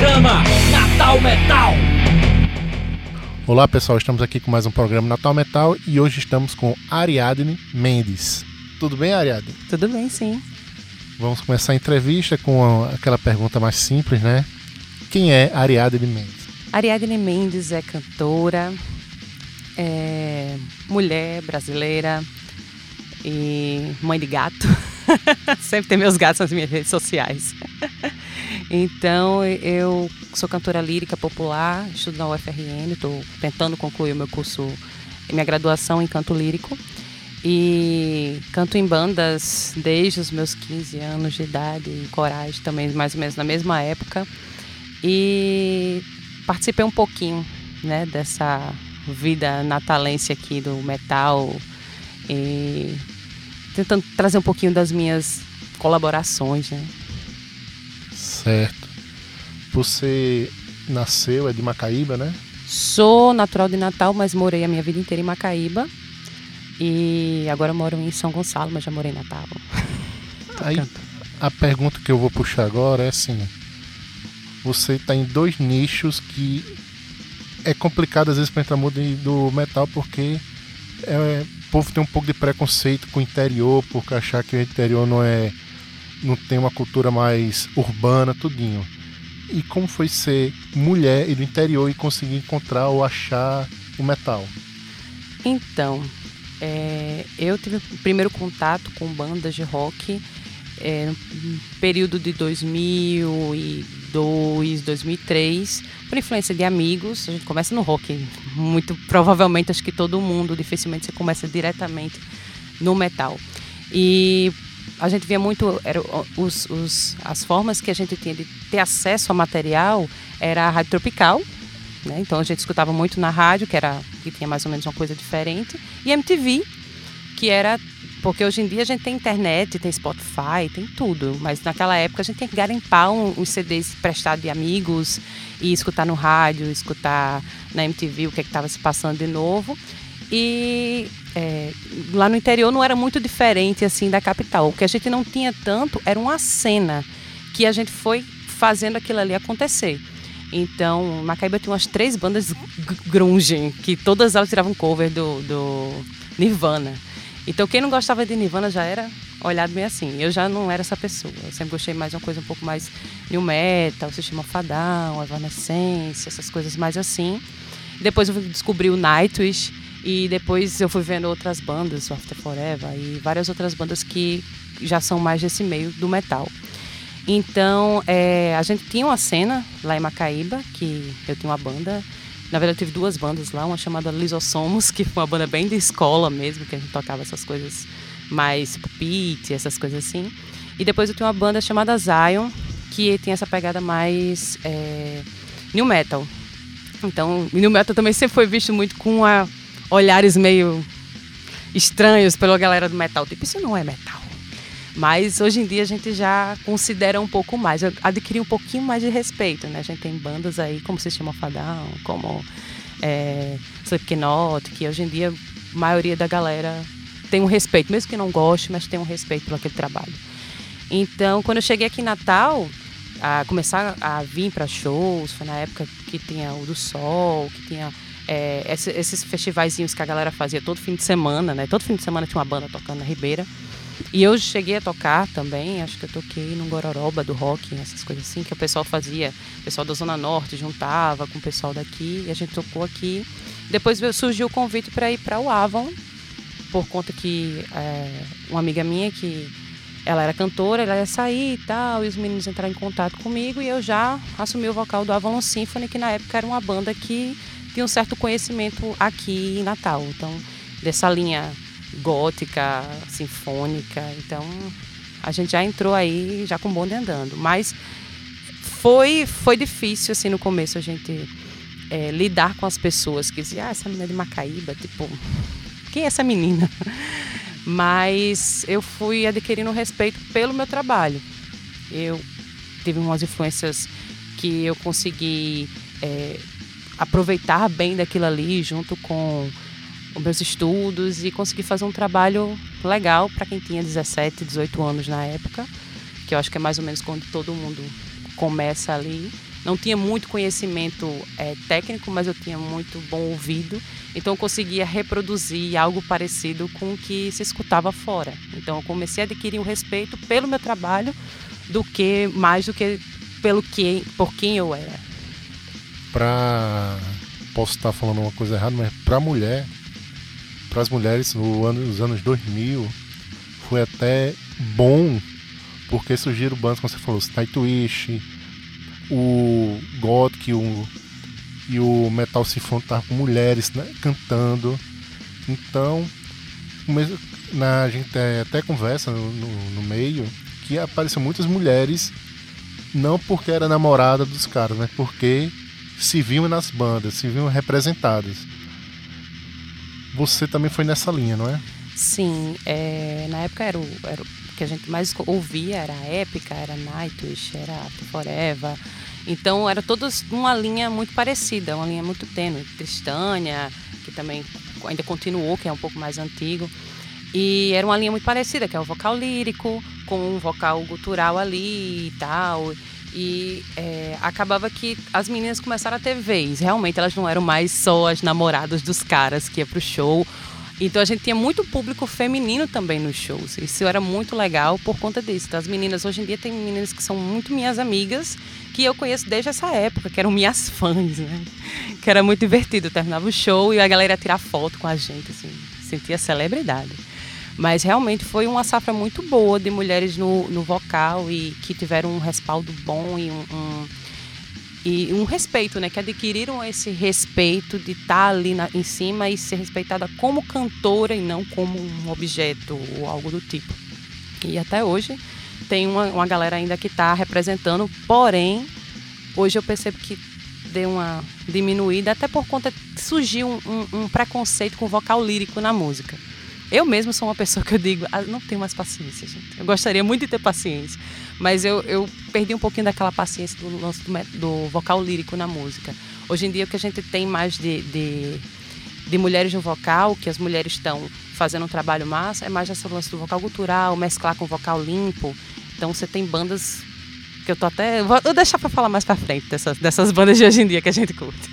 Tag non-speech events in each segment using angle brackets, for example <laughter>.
programa Natal Metal. Olá pessoal, estamos aqui com mais um programa Natal Metal e hoje estamos com Ariadne Mendes. Tudo bem, Ariadne? Tudo bem, sim. Vamos começar a entrevista com aquela pergunta mais simples, né? Quem é Ariadne Mendes? Ariadne Mendes é cantora, é mulher brasileira e mãe de gato. <laughs> <laughs> Sempre tem meus gatos nas minhas redes sociais. então, eu sou cantora lírica popular, estudo na UFRN, estou tentando concluir o meu curso, minha graduação em canto lírico. E canto em bandas desde os meus 15 anos de idade, em corais também, mais ou menos na mesma época. E participei um pouquinho né, dessa vida natalense aqui do metal. E tentando trazer um pouquinho das minhas colaborações, né? Certo. Você nasceu, é de Macaíba, né? Sou natural de Natal, mas morei a minha vida inteira em Macaíba. E agora moro em São Gonçalo, mas já morei em Natal. Aí, a pergunta que eu vou puxar agora é assim: você está em dois nichos que é complicado às vezes para entrar no mundo do metal porque é, povo tem um pouco de preconceito com o interior, porque achar que o interior não é não tem uma cultura mais urbana, tudinho. E como foi ser mulher e do interior e conseguir encontrar ou achar o metal? Então, é, eu tive o primeiro contato com bandas de rock é, no período de 2002, 2003, por influência de amigos. A gente começa no rock, muito provavelmente acho que todo mundo, dificilmente você começa diretamente no metal. E a gente via muito era, os, os, as formas que a gente tinha de ter acesso ao material era a rádio tropical, né? Então a gente escutava muito na rádio, que era que tinha mais ou menos uma coisa diferente, e MTV, que era porque hoje em dia a gente tem internet, tem Spotify, tem tudo, mas naquela época a gente tem que garimpar um, uns CDs prestados de amigos e escutar no rádio, escutar na MTV o que é estava se passando de novo. E é, lá no interior não era muito diferente assim da capital. O que a gente não tinha tanto era uma cena que a gente foi fazendo aquilo ali acontecer. Então, Macaíba tinha umas três bandas grunge, que todas elas tiravam cover do, do Nirvana. Então, quem não gostava de Nirvana já era olhado meio assim. Eu já não era essa pessoa. Eu sempre gostei mais de uma coisa um pouco mais new metal, sistema fadão, evanescência, essas coisas mais assim. Depois eu descobri o Nightwish e depois eu fui vendo outras bandas, o After Forever e várias outras bandas que já são mais desse meio do metal. Então, é, a gente tinha uma cena lá em Macaíba, que eu tinha uma banda. Na verdade, eu tive duas bandas lá, uma chamada Lisossomos, que foi uma banda bem de escola mesmo, que a gente tocava essas coisas mais tipo pit, essas coisas assim. E depois eu tinha uma banda chamada Zion, que tem essa pegada mais é, new metal. Então, new metal também sempre foi visto muito com a, olhares meio estranhos pela galera do metal. Tipo, isso não é metal. Mas hoje em dia a gente já considera um pouco mais, adquirir um pouquinho mais de respeito, né? A gente tem bandas aí como Sistema Fadão, como é, Slipknot, que hoje em dia a maioria da galera tem um respeito, mesmo que não goste, mas tem um respeito por aquele trabalho. Então, quando eu cheguei aqui em Natal, a começar a vir para shows, foi na época que tinha o do Sol, que tinha é, esses festivaizinhos que a galera fazia todo fim de semana, né? Todo fim de semana tinha uma banda tocando na Ribeira. E eu cheguei a tocar também, acho que eu toquei no Gororoba do rock, essas coisas assim, que o pessoal fazia, o pessoal da Zona Norte juntava com o pessoal daqui, e a gente tocou aqui. Depois surgiu o convite para ir para o Avon, por conta que é, uma amiga minha que ela era cantora, ela ia sair e tal, e os meninos entraram em contato comigo e eu já assumi o vocal do Avalon Symphony, que na época era uma banda que tinha um certo conhecimento aqui em Natal. Então, dessa linha gótica, sinfônica. Então, a gente já entrou aí já com bonde andando. Mas foi, foi difícil, assim, no começo a gente é, lidar com as pessoas que diziam, ah, essa menina é de Macaíba, tipo, quem é essa menina? <laughs> Mas eu fui adquirindo respeito pelo meu trabalho. Eu tive umas influências que eu consegui é, aproveitar bem daquilo ali junto com os meus estudos e consegui fazer um trabalho legal para quem tinha 17, 18 anos na época, que eu acho que é mais ou menos quando todo mundo começa ali. não tinha muito conhecimento é, técnico, mas eu tinha muito bom ouvido, então eu conseguia reproduzir algo parecido com o que se escutava fora. Então eu comecei a adquirir um respeito pelo meu trabalho do que mais do que pelo que por quem eu era. Para posso estar falando uma coisa errada, mas para mulher, para as mulheres no ano, nos anos 2000 foi até bom porque surgiram bandas como você falou, Nightwish, o Gothic o, e o Metal Sinfônico estavam com mulheres né, cantando. Então, na, a gente até conversa no, no, no meio que apareceu muitas mulheres, não porque era namorada dos caras, mas porque se viam nas bandas, se viam representadas. Você também foi nessa linha, não é? Sim, é, na época era o, era o que a gente mais ouvia, era a Épica, era Nightwish, era Forever. Então era todas uma linha muito parecida, uma linha muito tênue. Tristânia, que também ainda continuou, que é um pouco mais antigo. E era uma linha muito parecida, que é o vocal lírico, com um vocal gutural ali e tal. E é, acabava que as meninas começaram a ter vez. Realmente elas não eram mais só as namoradas dos caras que ia pro show. Então a gente tinha muito público feminino também nos shows. Isso era muito legal por conta disso. As meninas, hoje em dia, tem meninas que são muito minhas amigas, que eu conheço desde essa época, que eram minhas <laughs> fãs, né? Que era muito divertido. Eu terminava o show e a galera ia tirar foto com a gente, assim, sentia celebridade. Mas realmente foi uma safra muito boa de mulheres no, no vocal e que tiveram um respaldo bom e um, um e um respeito, né? Que adquiriram esse respeito de estar tá ali na, em cima e ser respeitada como cantora e não como um objeto ou algo do tipo. E até hoje tem uma, uma galera ainda que está representando, porém, hoje eu percebo que deu uma diminuída, até por conta que surgiu um, um, um preconceito com vocal lírico na música. Eu mesmo sou uma pessoa que eu digo, ah, não tenho mais paciência, gente. Eu gostaria muito de ter paciência, mas eu, eu perdi um pouquinho daquela paciência do lance do, do, vocal lírico na música. Hoje em dia, o que a gente tem mais de, de, de mulheres no vocal, que as mulheres estão fazendo um trabalho massa, é mais essa lance do vocal cultural, mesclar com vocal limpo. Então, você tem bandas que eu tô até. Vou, vou deixar para falar mais para frente dessas, dessas bandas de hoje em dia que a gente curte.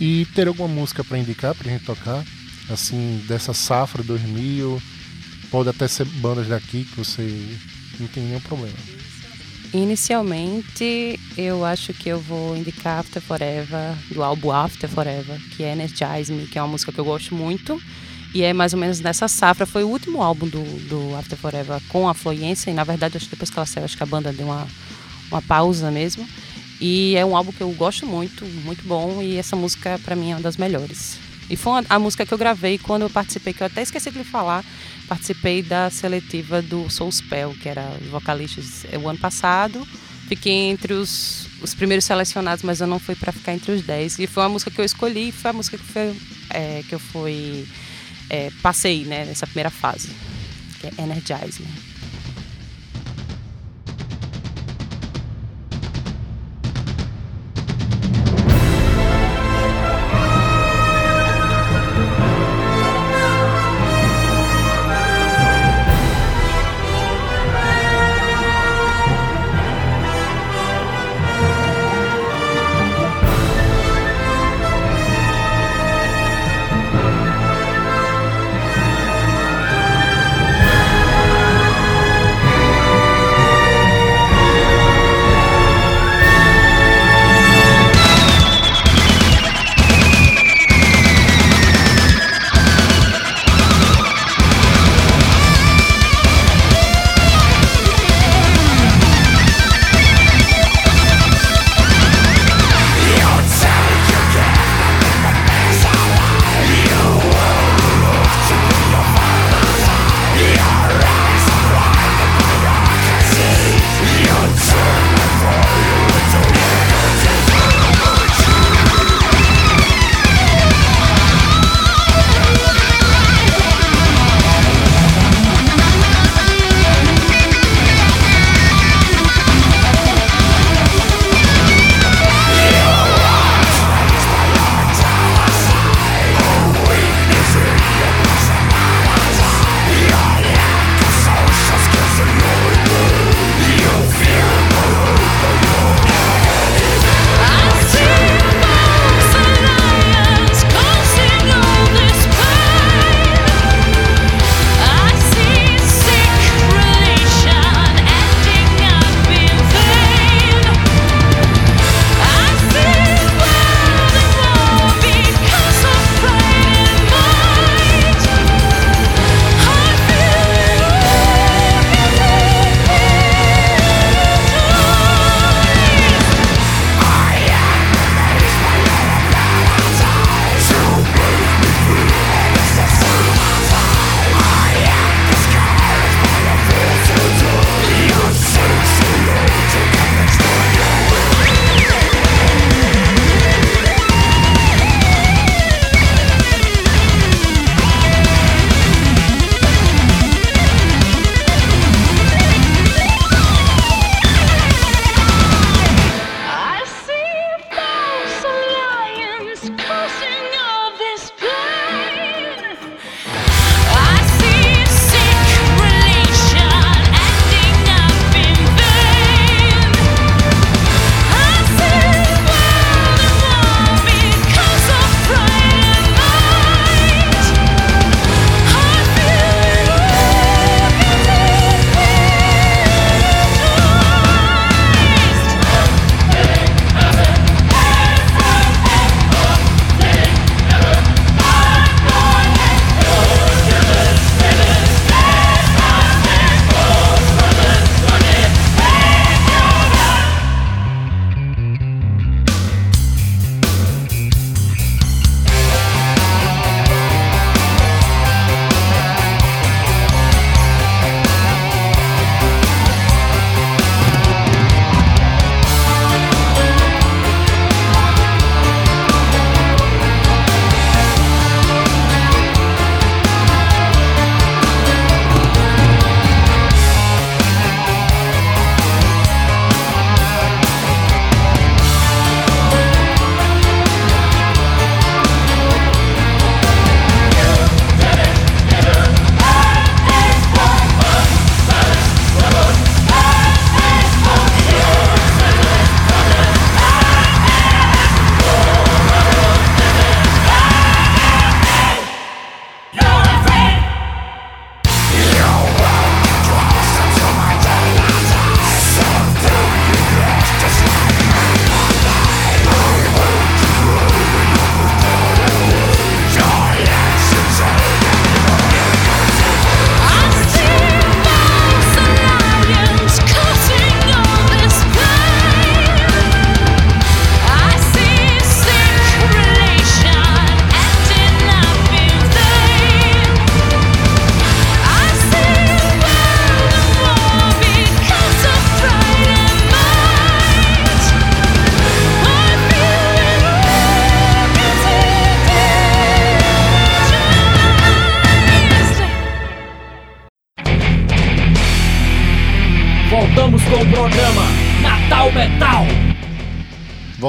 E ter alguma música para indicar, para gente tocar? Assim, dessa safra 2000, pode até ser bandas daqui que você não tem nenhum problema. Inicialmente, eu acho que eu vou indicar After Forever, do álbum After Forever, que é Energize Me, que é uma música que eu gosto muito. E é mais ou menos nessa safra, foi o último álbum do, do After Forever com a Fluência, e na verdade, acho que depois que ela saiu, acho que a banda deu uma, uma pausa mesmo. E é um álbum que eu gosto muito, muito bom, e essa música para mim é uma das melhores. E foi a música que eu gravei quando eu participei, que eu até esqueci de lhe falar, participei da seletiva do Soul Spell, que era os vocalistas é, o ano passado. Fiquei entre os, os primeiros selecionados, mas eu não fui para ficar entre os 10. E foi uma música que eu escolhi, foi a música que, foi, é, que eu fui, é, passei né, nessa primeira fase, que é Energize. Né?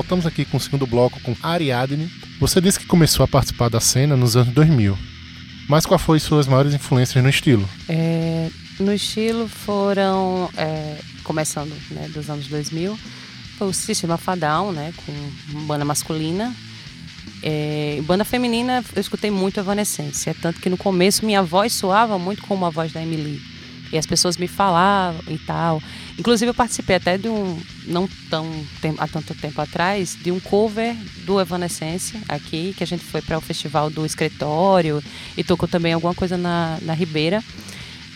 Voltamos aqui com o segundo bloco com Ariadne. Você disse que começou a participar da cena nos anos 2000. Mas quais foram suas maiores influências no estilo? É, no estilo foram, é, começando né, dos anos 2000, foi o Sistema Fadal, né, com banda masculina. É, banda feminina, eu escutei muito Evanescência, tanto que no começo minha voz soava muito como a voz da Emily. E as pessoas me falavam e tal. Inclusive eu participei até de um, não tão há tanto tempo atrás, de um cover do Evanescência aqui, que a gente foi para o festival do escritório e tocou também alguma coisa na, na Ribeira,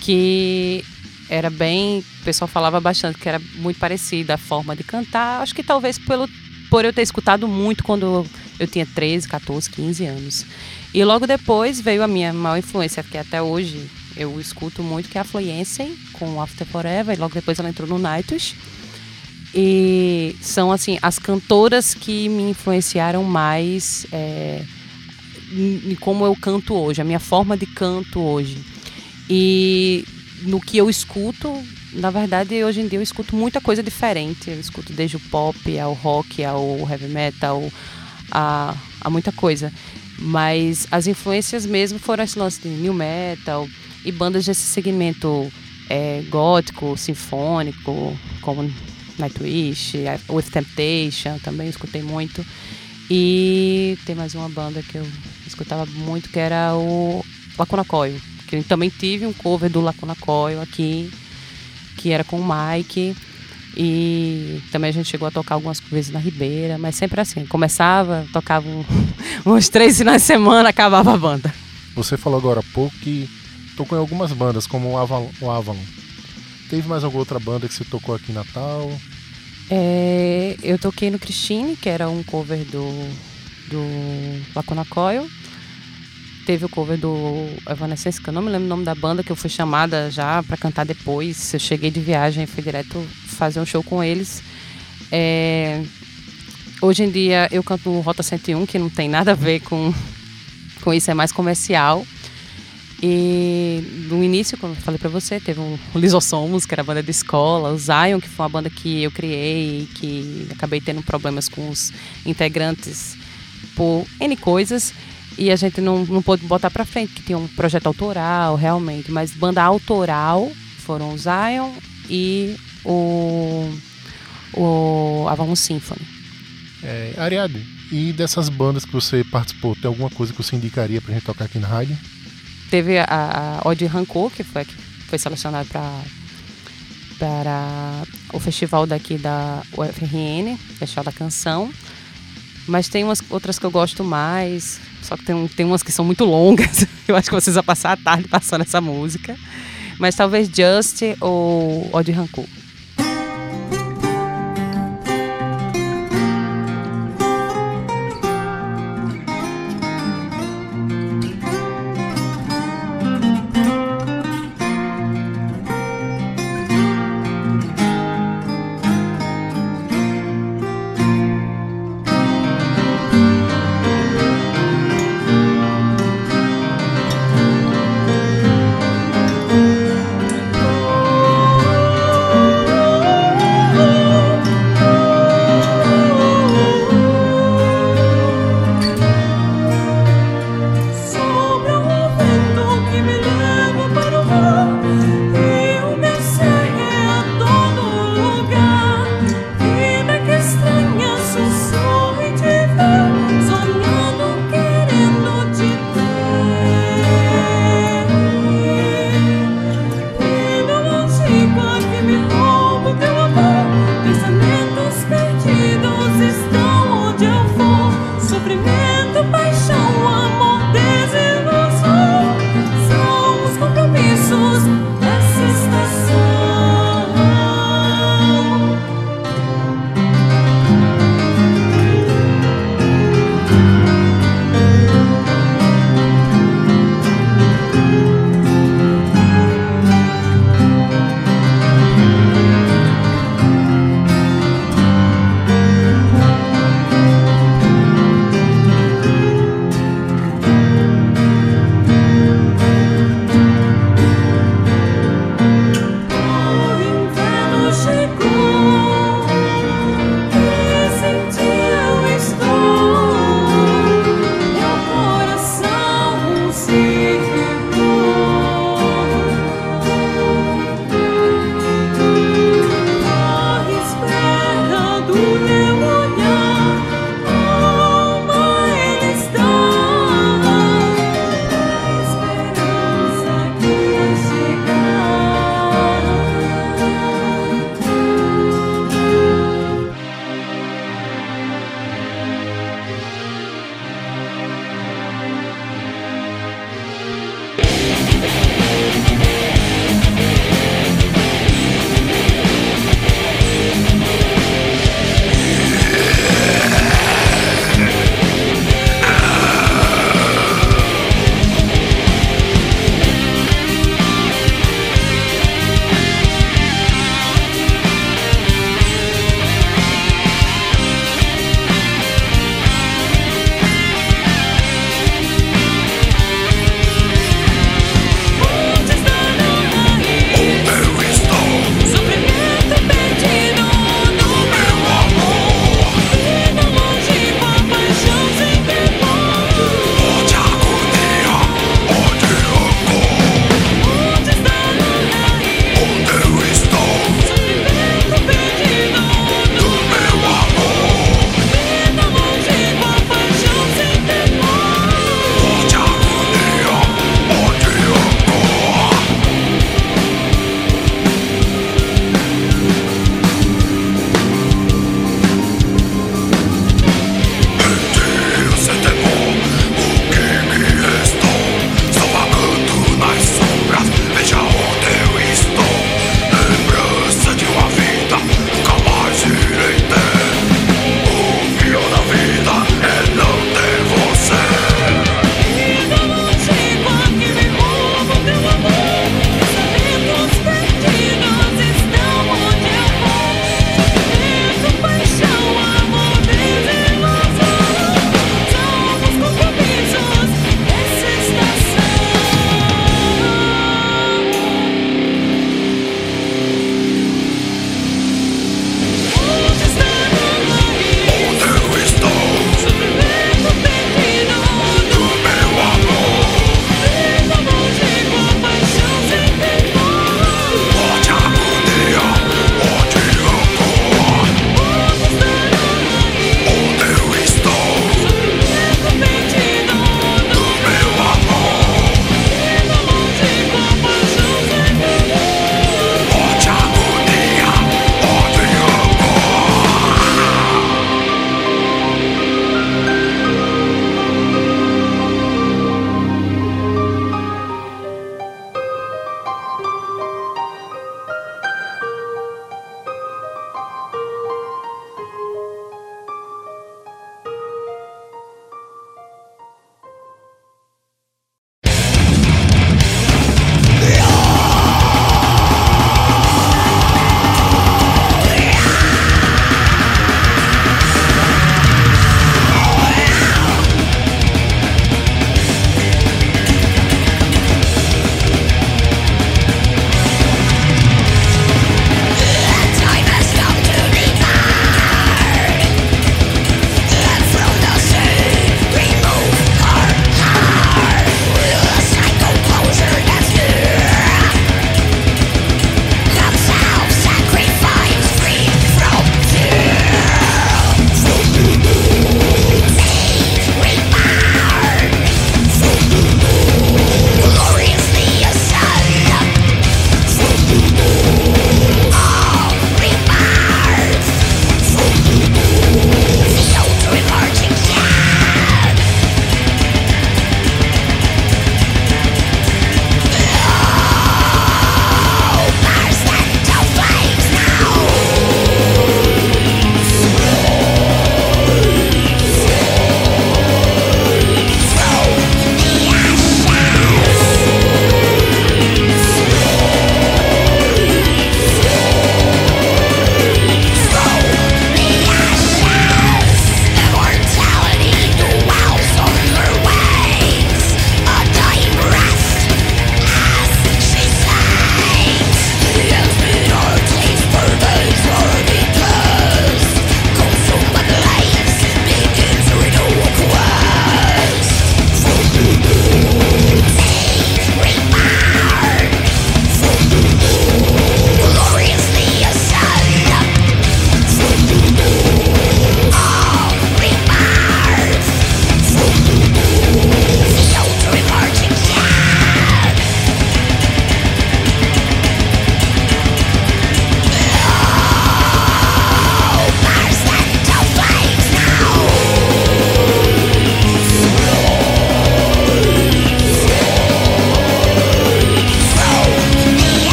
que era bem, o pessoal falava bastante que era muito parecida a forma de cantar. Acho que talvez pelo por eu ter escutado muito quando eu tinha 13, 14, 15 anos. E logo depois veio a minha maior influência, que até hoje eu escuto muito, que é a Fluency, com After Forever, e logo depois ela entrou no Nights. E são, assim, as cantoras que me influenciaram mais é, em como eu canto hoje, a minha forma de canto hoje. E no que eu escuto, na verdade, hoje em dia eu escuto muita coisa diferente. Eu escuto desde o pop ao rock, ao heavy metal, a, a muita coisa. Mas as influências mesmo foram esse lance de new metal, e bandas desse segmento é, gótico, sinfônico, como Nightwish, With Temptation, também escutei muito. E tem mais uma banda que eu escutava muito, que era o Lacuna Coil, que eu também tive um cover do Lacuna Coil aqui, que era com o Mike. E também a gente chegou a tocar algumas vezes na Ribeira, mas sempre assim, começava, tocava um, <laughs> uns três finais de semana, acabava a banda. Você falou agora há pouco que tocou em algumas bandas, como o Avalon. O Avalon. Teve mais alguma outra banda que você tocou aqui em Natal? É, eu toquei no Christine, que era um cover do, do Lacuna Coil. Teve o cover do Evanescence, que eu não me lembro o nome da banda, que eu fui chamada já para cantar depois. Eu cheguei de viagem e fui direto fazer um show com eles. É, hoje em dia eu canto Rota 101, que não tem nada a ver com, com isso, é mais comercial. E no início, como eu falei para você, teve um, o Lisossomos, que era a banda de escola, o Zion, que foi uma banda que eu criei, que acabei tendo problemas com os integrantes por N coisas, e a gente não, não pôde botar para frente, que tinha um projeto autoral, realmente, mas banda autoral foram o Zion e o, o Avalon Symphony. É, Ariadne, e dessas bandas que você participou, tem alguma coisa que você indicaria pra gente tocar aqui na rádio? Teve a, a Ode Rancor, que foi, que foi selecionada para para o festival daqui da UFRN, Festival da Canção. Mas tem umas outras que eu gosto mais, só que tem, tem umas que são muito longas. <laughs> Eu acho que vocês vão passar a tarde passando essa música. Mas talvez Just ou Ode Rancor.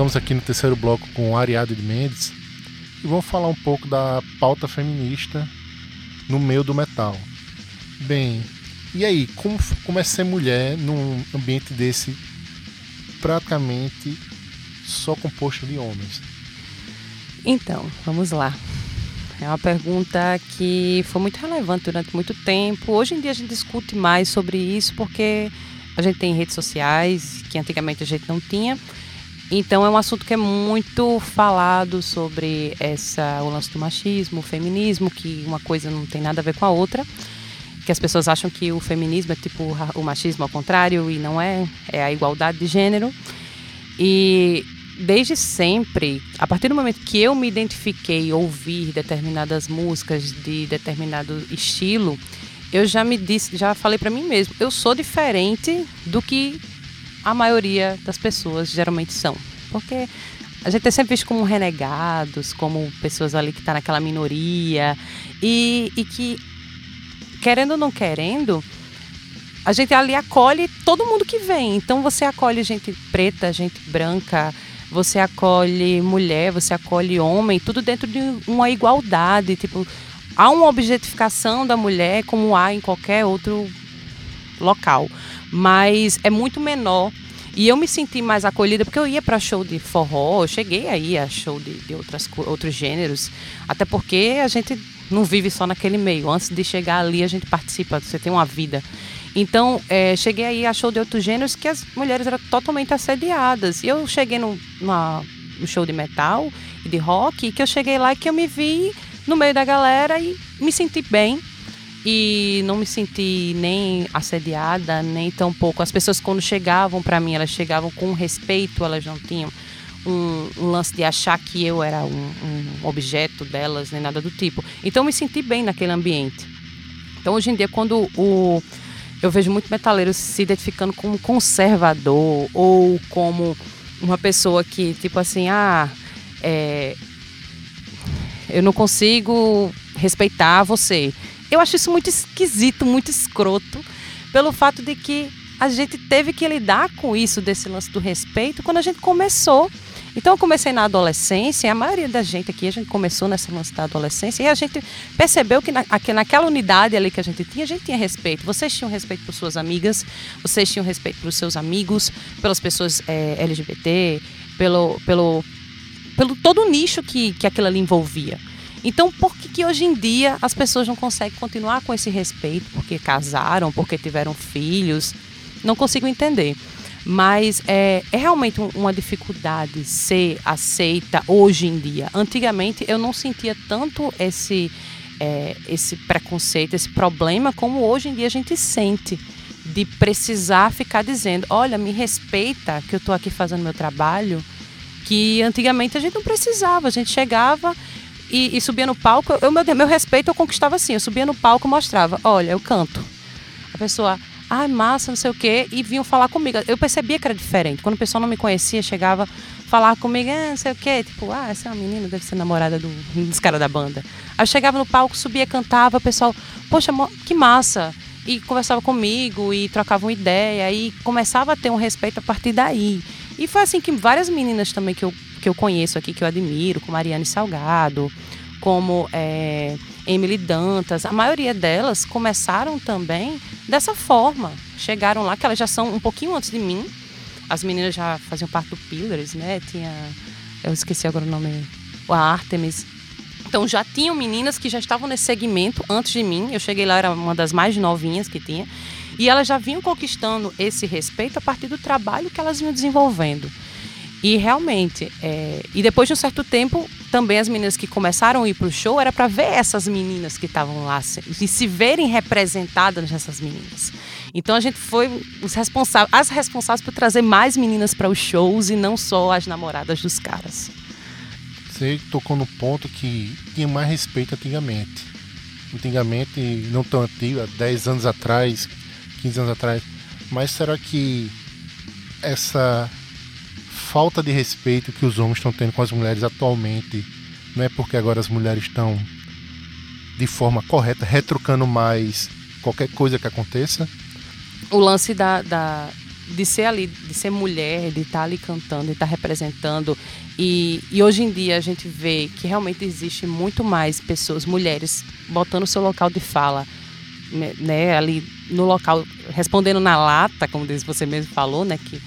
Voltamos aqui no terceiro bloco com Ariado de Mendes e vamos falar um pouco da pauta feminista no meio do metal. Bem, e aí, como, como é ser mulher num ambiente desse praticamente só composto de homens? Então, vamos lá. É uma pergunta que foi muito relevante durante muito tempo. Hoje em dia a gente discute mais sobre isso porque a gente tem redes sociais que antigamente a gente não tinha. Então é um assunto que é muito falado sobre essa, o lance do machismo, o feminismo, que uma coisa não tem nada a ver com a outra. Que as pessoas acham que o feminismo é tipo o machismo ao contrário e não é, é a igualdade de gênero. E desde sempre, a partir do momento que eu me identifiquei ouvir determinadas músicas de determinado estilo, eu já me disse, já falei para mim mesmo, eu sou diferente do que a maioria das pessoas geralmente são. Porque a gente é sempre visto como renegados, como pessoas ali que tá naquela minoria e, e que, querendo ou não querendo, a gente ali acolhe todo mundo que vem. Então você acolhe gente preta, gente branca, você acolhe mulher, você acolhe homem, tudo dentro de uma igualdade. Tipo, há uma objetificação da mulher como há em qualquer outro local, mas é muito menor. E eu me senti mais acolhida porque eu ia para show de forró, eu cheguei aí a show de, de outras, outros gêneros, até porque a gente não vive só naquele meio. Antes de chegar ali, a gente participa, você tem uma vida. Então, é, cheguei aí a show de outros gêneros que as mulheres eram totalmente assediadas. E eu cheguei no, no show de metal e de rock, que eu cheguei lá e que eu me vi no meio da galera e me senti bem. E não me senti nem assediada, nem tão pouco. As pessoas, quando chegavam para mim, elas chegavam com respeito, elas não tinham um, um, lance de achar que eu era um, um objeto delas, nem nada do tipo. Então, me senti bem naquele ambiente. Então, hoje em dia, quando o eu vejo muito metaleiro se identificando como conservador ou como uma pessoa que, tipo assim, ah, é, eu não consigo respeitar você. Eu acho isso muito esquisito, muito escroto, pelo fato de que a gente teve que lidar com isso, desse lance do respeito, quando a gente começou. Então eu comecei na adolescência, e a maioria da gente aqui, a gente começou nessa lance da adolescência, e a gente percebeu que, na, que naquela unidade ali que a gente tinha, a gente tinha respeito. Vocês tinham respeito por suas amigas, vocês tinham respeito pelos seus amigos, pelas pessoas é, LGBT, pelo, pelo, pelo todo o nicho que, que aquilo ali envolvia. Então, por que, que hoje em dia as pessoas não conseguem continuar com esse respeito? Porque casaram, porque tiveram filhos? Não consigo entender. Mas é, é realmente uma dificuldade ser aceita hoje em dia. Antigamente eu não sentia tanto esse, é, esse preconceito, esse problema, como hoje em dia a gente sente. De precisar ficar dizendo: olha, me respeita que eu estou aqui fazendo meu trabalho. Que antigamente a gente não precisava, a gente chegava e, e subia no palco. Eu, meu, meu respeito eu conquistava assim: eu subia no palco mostrava: olha, eu canto. A pessoa, ai, massa, não sei o quê, e vinham falar comigo. Eu percebia que era diferente. Quando o pessoal não me conhecia, chegava falar comigo, ah, não sei o quê, tipo, ah, essa é uma menina, deve ser namorada do, dos caras da banda. Aí eu chegava no palco, subia, cantava, o pessoal, poxa, que massa. E conversava comigo e trocava uma ideia e começava a ter um respeito a partir daí. E foi assim que várias meninas também que eu, que eu conheço aqui, que eu admiro, como Ariane Salgado, como é, Emily Dantas, a maioria delas começaram também dessa forma. Chegaram lá, que elas já são um pouquinho antes de mim. As meninas já faziam parte do Pillars, né? Tinha. Eu esqueci agora o nome. A Artemis. Então já tinham meninas que já estavam nesse segmento antes de mim. Eu cheguei lá, era uma das mais novinhas que tinha. E elas já vinham conquistando esse respeito a partir do trabalho que elas vinham desenvolvendo. E realmente, é... e depois de um certo tempo, também as meninas que começaram a ir para o show era para ver essas meninas que estavam lá e se verem representadas nessas meninas. Então a gente foi os responsáveis, as responsáveis por trazer mais meninas para os shows e não só as namoradas dos caras. Você tocou no ponto que tinha mais respeito antigamente. Antigamente, não tão antigo, há 10 anos atrás, 15 anos atrás. Mas será que essa falta de respeito que os homens estão tendo com as mulheres atualmente não é porque agora as mulheres estão de forma correta retrucando mais qualquer coisa que aconteça? O lance da, da de ser ali, de ser mulher, de estar tá ali cantando, de estar tá representando. E, e hoje em dia a gente vê que realmente existe muito mais pessoas, mulheres, botando seu local de fala, né, né, ali no local, respondendo na lata, como você mesmo falou, né, que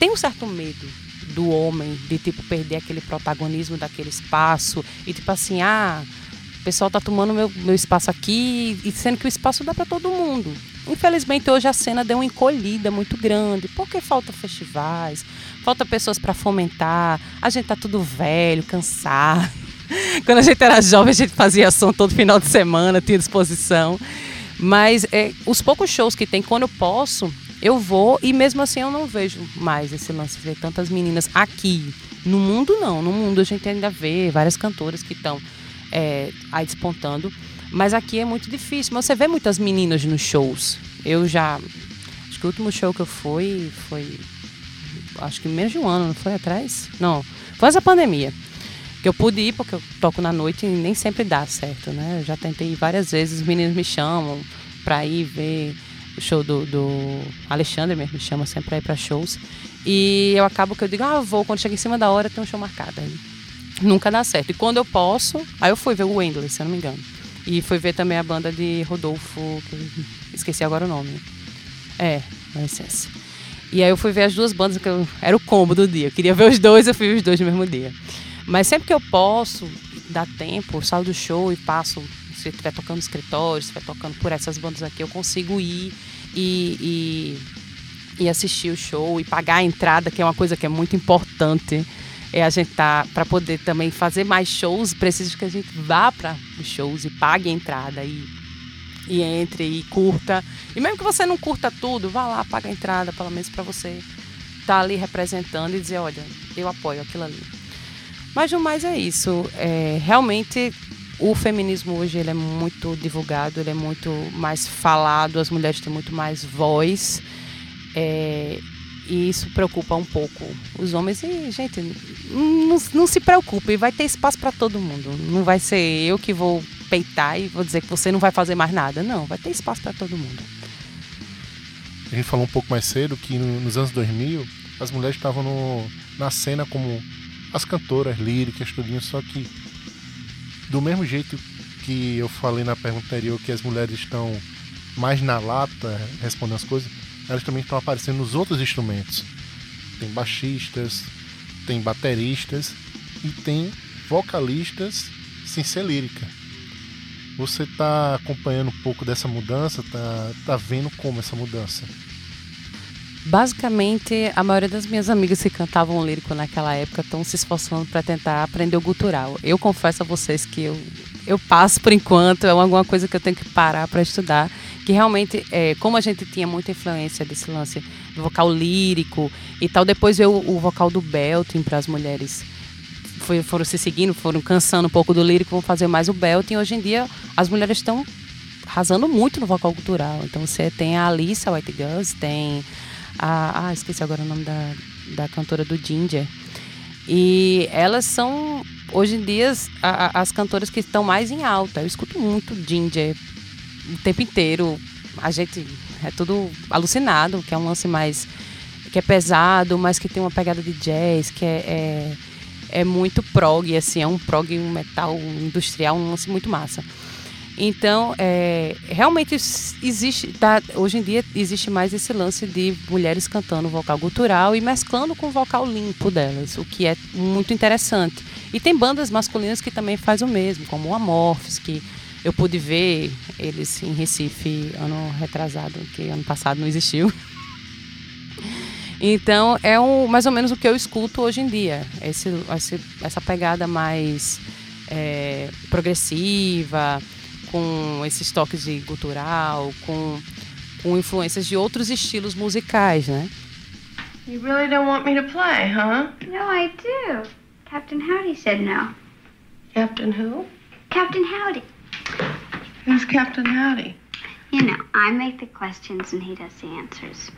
tem um certo medo do homem de tipo perder aquele protagonismo daquele espaço e tipo assim, ah, o pessoal tá tomando meu, meu espaço aqui e sendo que o espaço dá para todo mundo. Infelizmente hoje a cena deu uma encolhida muito grande, porque falta festivais, falta pessoas para fomentar. A gente tá tudo velho, cansado. <laughs> Quando a gente era jovem, a gente fazia som todo final de semana, tinha disposição. Mas é, os poucos shows que tem, quando eu posso, eu vou e mesmo assim eu não vejo mais esse lance de ver tantas meninas aqui. No mundo não, no mundo a gente ainda vê várias cantoras que estão é, aí despontando, mas aqui é muito difícil. Mas você vê muitas meninas nos shows. Eu já. Acho que o último show que eu fui foi. Acho que menos de um ano, não foi atrás? Não. Foi essa pandemia. Que eu pude ir porque eu toco na noite e nem sempre dá certo, né? Eu já tentei várias vezes, os meninos me chamam pra ir ver show do, do Alexandre mesmo, me chama sempre pra ir pra shows. E eu acabo que eu digo, ah, vou, quando chega em cima da hora tem um show marcado aí. Nunca dá certo. E quando eu posso, aí eu fui ver o Wendley, se eu não me engano. E fui ver também a banda de Rodolfo, esqueci agora o nome. É, não licença. E aí eu fui ver as duas bandas, que eu, era o combo do dia. Eu queria ver os dois, eu fui ver os dois no mesmo dia. Mas sempre que eu posso, dá tempo, eu saio do show e passo, se estiver tocando no escritório, se estiver tocando por essas bandas aqui, eu consigo ir e, e, e assistir o show e pagar a entrada, que é uma coisa que é muito importante é a gente tá para poder também fazer mais shows, precisa que a gente vá para os shows e pague a entrada e, e entre e curta. E mesmo que você não curta tudo, vá lá, paga a entrada, pelo menos para você estar tá ali representando e dizer, olha, eu apoio aquilo ali. Mas no mais é isso. É, realmente o feminismo hoje ele é muito divulgado, ele é muito mais falado, as mulheres têm muito mais voz. É, e isso preocupa um pouco os homens. E, gente, não, não se preocupe, vai ter espaço para todo mundo. Não vai ser eu que vou peitar e vou dizer que você não vai fazer mais nada. Não, vai ter espaço para todo mundo. A gente falou um pouco mais cedo que nos anos 2000 as mulheres estavam na cena como as cantoras líricas, tudinho, só que do mesmo jeito que eu falei na pergunta anterior que as mulheres estão mais na lata respondendo as coisas, elas também estão aparecendo nos outros instrumentos. Tem baixistas, tem bateristas e tem vocalistas sem ser lírica. Você está acompanhando um pouco dessa mudança, tá, tá vendo como essa mudança? Basicamente, a maioria das minhas amigas que cantavam lírico naquela época estão se esforçando para tentar aprender o gutural. Eu confesso a vocês que eu, eu passo por enquanto, é alguma coisa que eu tenho que parar para estudar que realmente, é, como a gente tinha muita influência desse lance do vocal lírico e tal, depois veio o, vocal do belting para as mulheres. Foi, foram se seguindo, foram cansando um pouco do lírico, vão fazer mais o belting. Hoje em dia, as mulheres estão arrasando muito no vocal cultural. Então, você tem a Alice, a White Girls, tem a... Ah, esqueci agora o nome da, da cantora do Ginger. E elas são, hoje em dia, a, a, as cantoras que estão mais em alta. Eu escuto muito Ginger, o tempo inteiro. A gente é tudo alucinado, que é um lance mais. que é pesado, mas que tem uma pegada de jazz, que é, é, é muito prog, assim, é um prog, um metal industrial, um lance muito massa. Então, é, realmente existe, tá, hoje em dia existe mais esse lance de mulheres cantando vocal gutural e mesclando com o vocal limpo delas, o que é muito interessante. E tem bandas masculinas que também fazem o mesmo, como o Amorphis, que eu pude ver eles em Recife ano retrasado, que ano passado não existiu. <laughs> Então é um, mais ou menos o que eu escuto hoje em dia, esse, esse essa pegada mais é, progressiva, com esses toques de gutural, com, com influências de outros estilos musicais, né? You really don't want me to play, huh? No, I do. Captain Howdy said no. Captain who? Captain Howdy. Who's Captain Howdy? You know, I make the questions and he does the answers.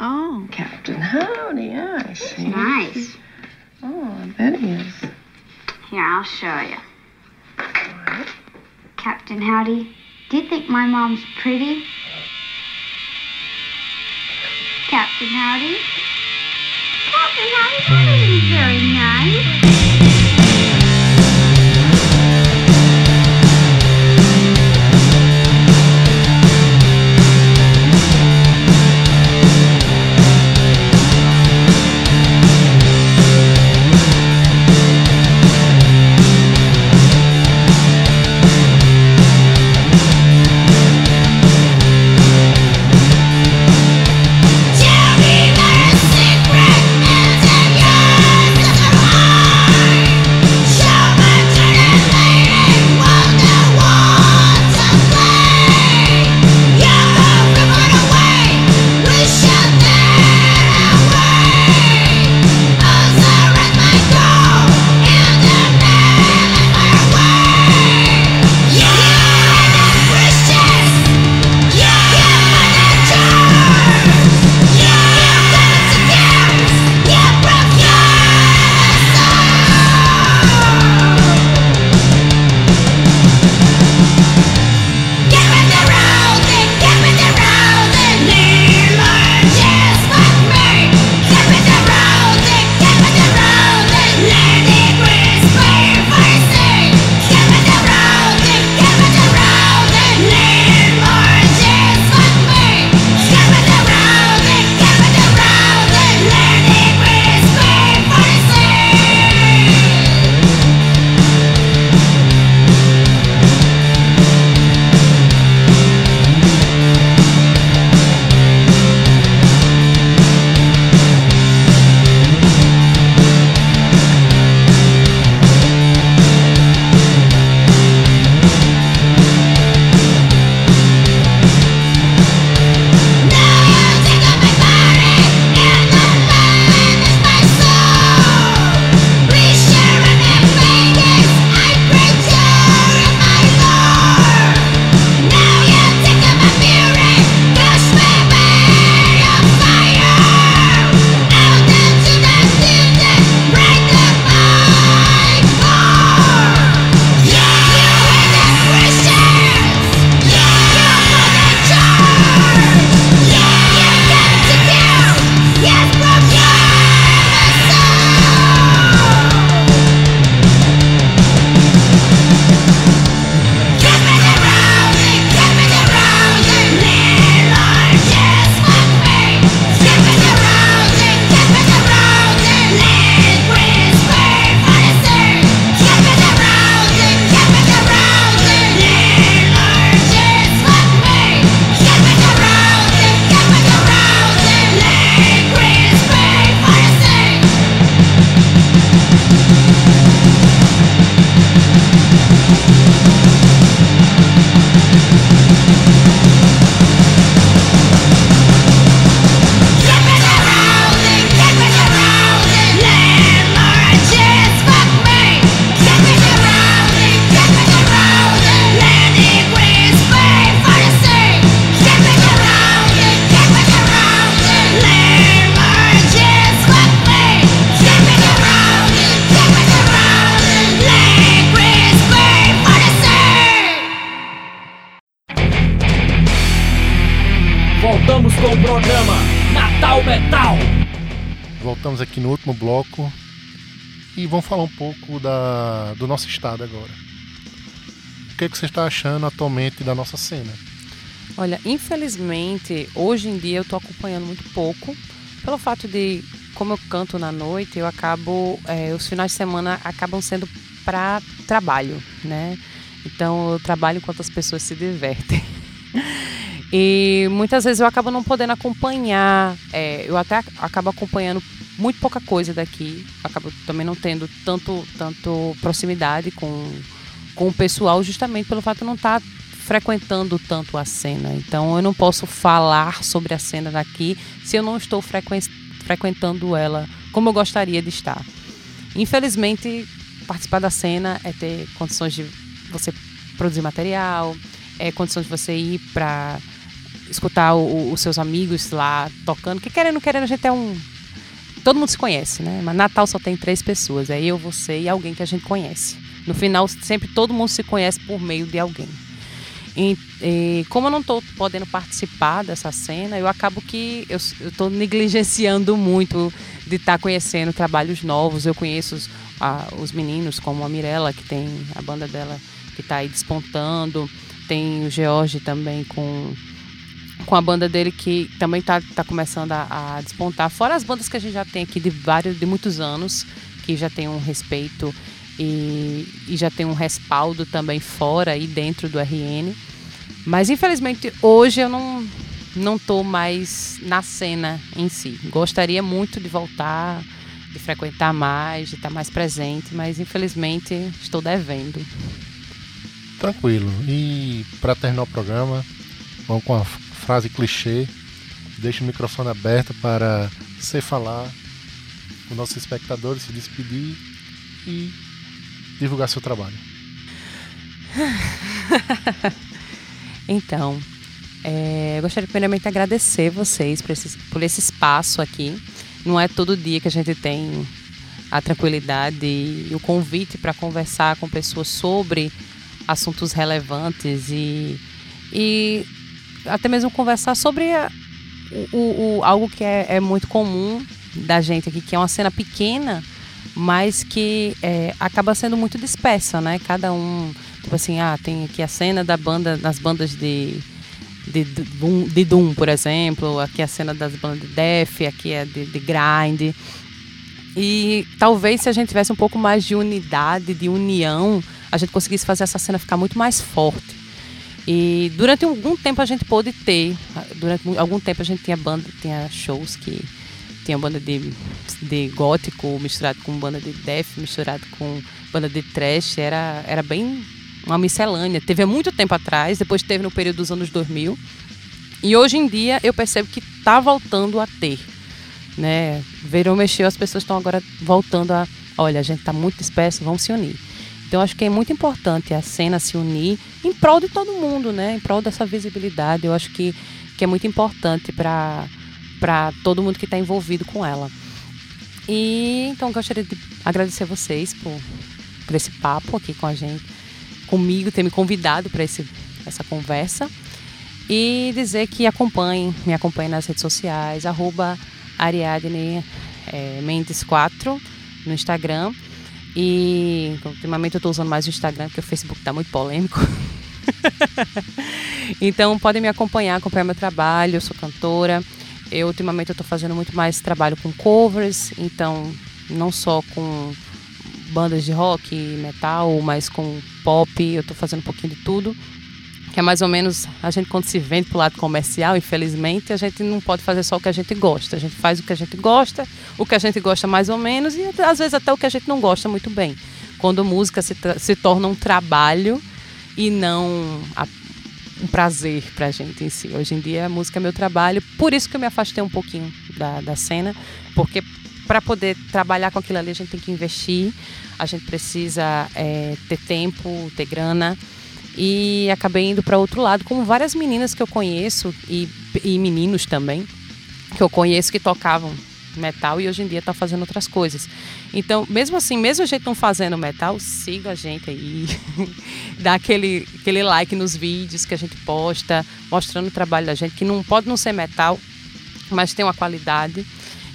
Oh, Captain Howdy, yeah, I see. Nice. Oh, I bet he is. Here, I'll show you. Captain Howdy, do you think my mom's pretty? Captain Howdy. Captain Howdy, that isn't very nice. Metal. Voltamos aqui no último bloco e vamos falar um pouco da, do nosso estado agora. O que, é que você está achando atualmente da nossa cena? Olha, infelizmente, hoje em dia eu estou acompanhando muito pouco, pelo fato de, como eu canto na noite, eu acabo, é, os finais de semana acabam sendo para trabalho, né? Então eu trabalho enquanto as pessoas se divertem. <laughs> E muitas vezes eu acabo não podendo acompanhar, é, eu até acabo acompanhando muito pouca coisa daqui, acabo também não tendo tanto, tanto proximidade com, com o pessoal, justamente pelo fato de não estar frequentando tanto a cena. Então eu não posso falar sobre a cena daqui se eu não estou frequen frequentando ela como eu gostaria de estar. Infelizmente, participar da cena é ter condições de você produzir material, é condições de você ir para escutar o- os seus amigos lá tocando, que querendo querendo a gente é um todo mundo se conhece, né? Mas Natal só tem três pessoas, é eu, você e alguém que a gente conhece. No final, sempre todo mundo se conhece por meio de alguém. E, e como eu não estou podendo participar dessa cena, eu acabo que eu estou negligenciando muito de estar tá conhecendo trabalhos novos. Eu conheço os, a, os meninos, como a Mirella, que tem a banda dela que está aí despontando. Tem o George também com, com a banda dele que também está tá começando a, a, despontar. Fora as bandas que a gente já tem aqui de vários, de muitos anos, que já tem um respeito e, e já tem um respaldo também fora e dentro do RN. Mas infelizmente hoje eu não não tô mais na cena em si. Gostaria muito de voltar, de frequentar mais, de estar mais presente, mas infelizmente estou devendo. Tranquilo. E para terminar o programa, vamos com a frase clichê. Deixe o microfone aberto para você falar, os nossos espectadores se despedir e divulgar seu trabalho. <laughs> Então, é, eu gostaria primeiramente de agradecer vocês por esse, por esse espaço aqui. Não é todo dia que a gente tem a tranquilidade e o convite para conversar com pessoas sobre assuntos relevantes e, e até mesmo conversar sobre a, o, o, algo que é, é, muito comum da gente aqui, que é uma cena pequena, mas que é, acaba sendo muito dispersa, né? Cada um Tipo assim, ah, tem aqui a cena da banda, das bandas de, de, de, Doom, de Doom, por exemplo, aqui a cena das bandas de Def, aqui é de, de Grind. E talvez se a gente tivesse um pouco mais de unidade, de união, a gente conseguisse fazer essa cena ficar muito mais forte. E durante algum tempo a gente pôde ter, durante algum tempo a gente tinha banda, tinha shows que tinha banda de, de gótico misturado com banda de death, misturado com banda de trash, era, era bem uma miscelânea. Teve há muito tempo atrás, depois teve no período dos anos 2000. E hoje em dia eu percebo que está voltando a ter. Né? Verão mexeu, as pessoas estão agora voltando a. Olha, a gente está muito disperso, vamos se unir. Então acho que é muito importante a cena se unir em prol de todo mundo, né? Em prol dessa visibilidade. Eu acho que, que é muito importante para para todo mundo que está envolvido com ela. E então gostaria de agradecer vocês por, por esse papo aqui com a gente comigo, ter me convidado para essa conversa. E dizer que acompanhem, me acompanhem nas redes sociais, arroba Ariadne é, Mendes 4 no Instagram. E ultimamente eu estou usando mais o Instagram, porque o Facebook está muito polêmico. <laughs> então podem me acompanhar, acompanhar meu trabalho, eu sou cantora. Eu ultimamente estou fazendo muito mais trabalho com covers, então não só com bandas de rock, metal, mas com pop, eu estou fazendo um pouquinho de tudo. Que é mais ou menos a gente quando se vende pro lado comercial, infelizmente, a gente não pode fazer só o que a gente gosta. A gente faz o que a gente gosta, o que a gente gosta mais ou menos e às vezes até o que a gente não gosta muito bem. Quando música se, se torna um trabalho e não a, um prazer pra gente em si. Hoje em dia a música é meu trabalho, por isso que eu me afastei um pouquinho da, da cena, porque para poder trabalhar com aquilo ali, a gente tem que investir, a gente precisa é, ter tempo, ter grana. E acabei indo para outro lado, como várias meninas que eu conheço e, e meninos também, que eu conheço que tocavam metal e hoje em dia tá fazendo outras coisas. Então, mesmo assim, mesmo gente não fazendo metal, siga a gente aí, <laughs> dá aquele, aquele like nos vídeos que a gente posta, mostrando o trabalho da gente, que não pode não ser metal, mas tem uma qualidade.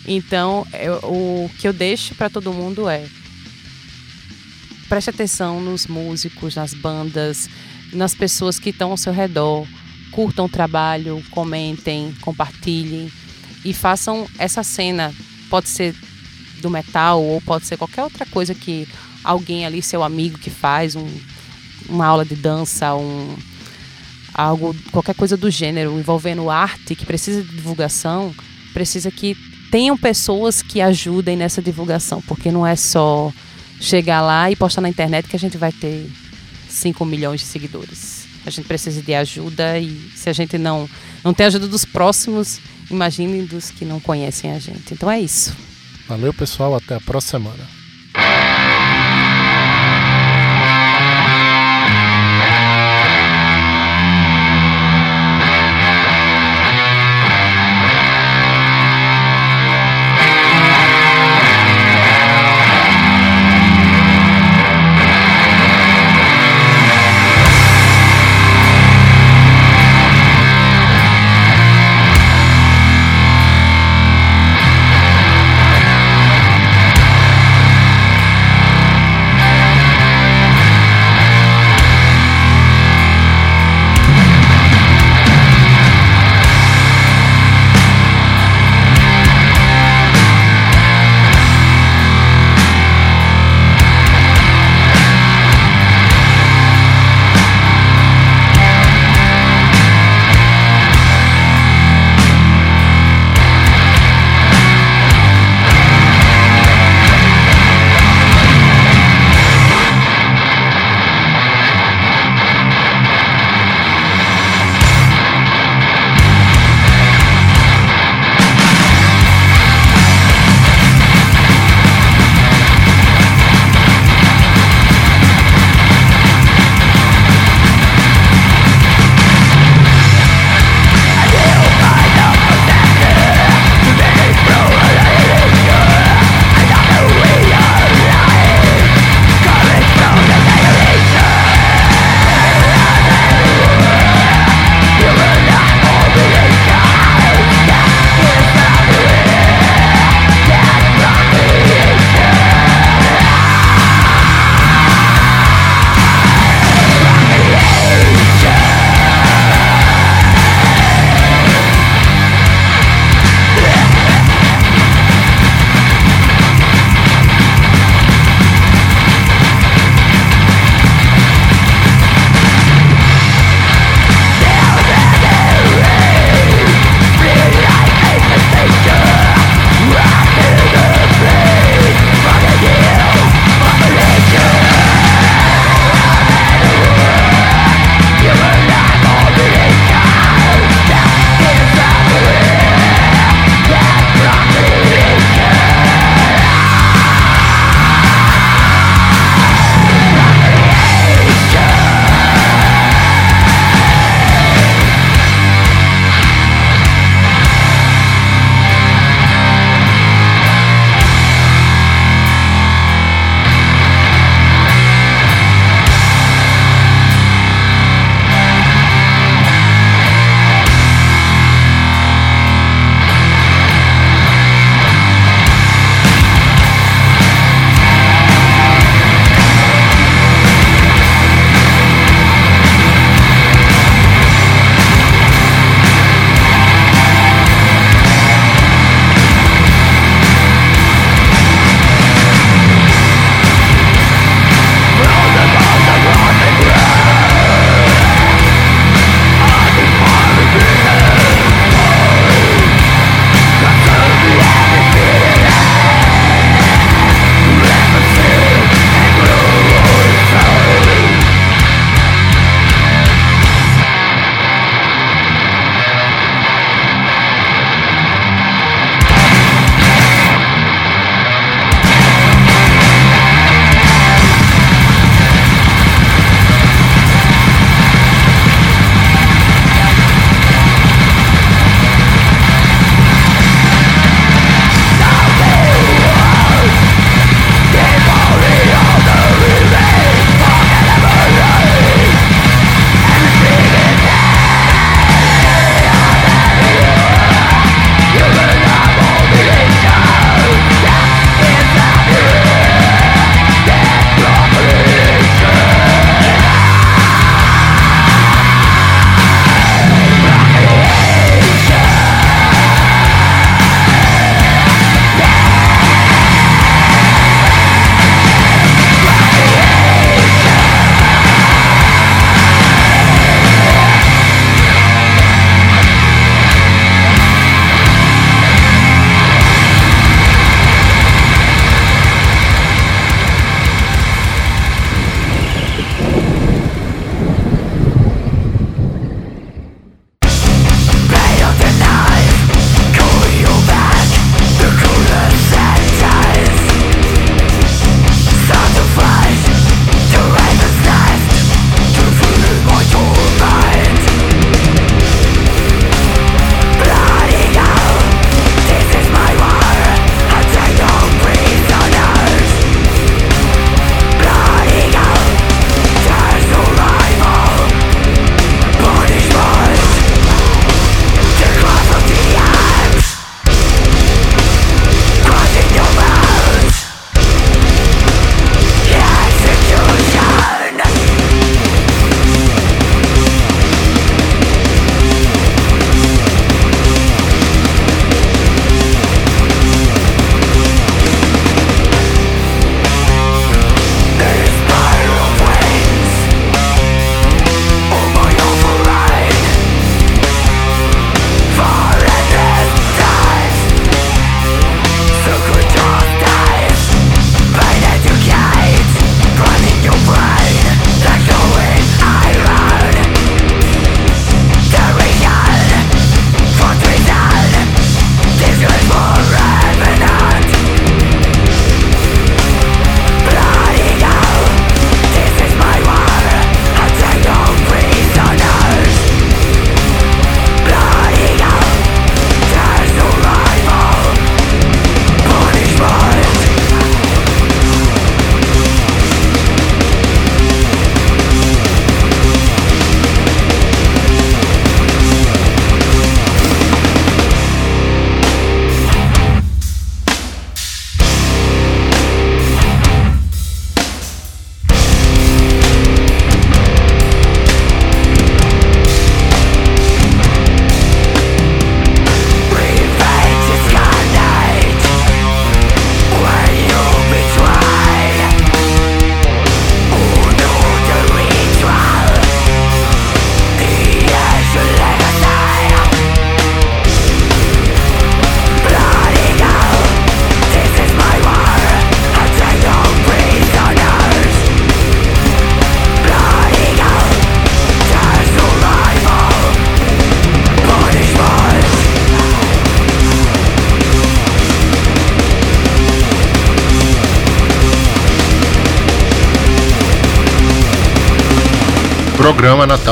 Então, eu, o que eu deixo para todo mundo é preste atenção nos músicos, nas bandas, nas pessoas que estão ao seu redor. Curtam o trabalho, comentem, compartilhem e façam essa cena. Pode ser do metal ou pode ser qualquer outra coisa que alguém ali, seu amigo, que faz um, uma aula de dança, um, algo, qualquer coisa do gênero envolvendo arte que precisa de divulgação, precisa que tenham pessoas que ajudem nessa divulgação, porque não é só chegar lá e postar na internet que a gente vai ter 5 milhões de seguidores. A gente precisa de ajuda e se a gente não, não tem ajuda dos próximos, imagine dos que não conhecem a gente. Então é isso. Valeu, pessoal. Até a próxima semana.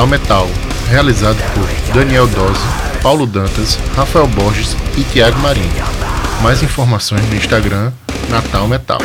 Natal Metal, realizado por Daniel Dose, Paulo Dantas, Rafael Borges e Tiago Marinho. Mais informações no Instagram Natal Metal.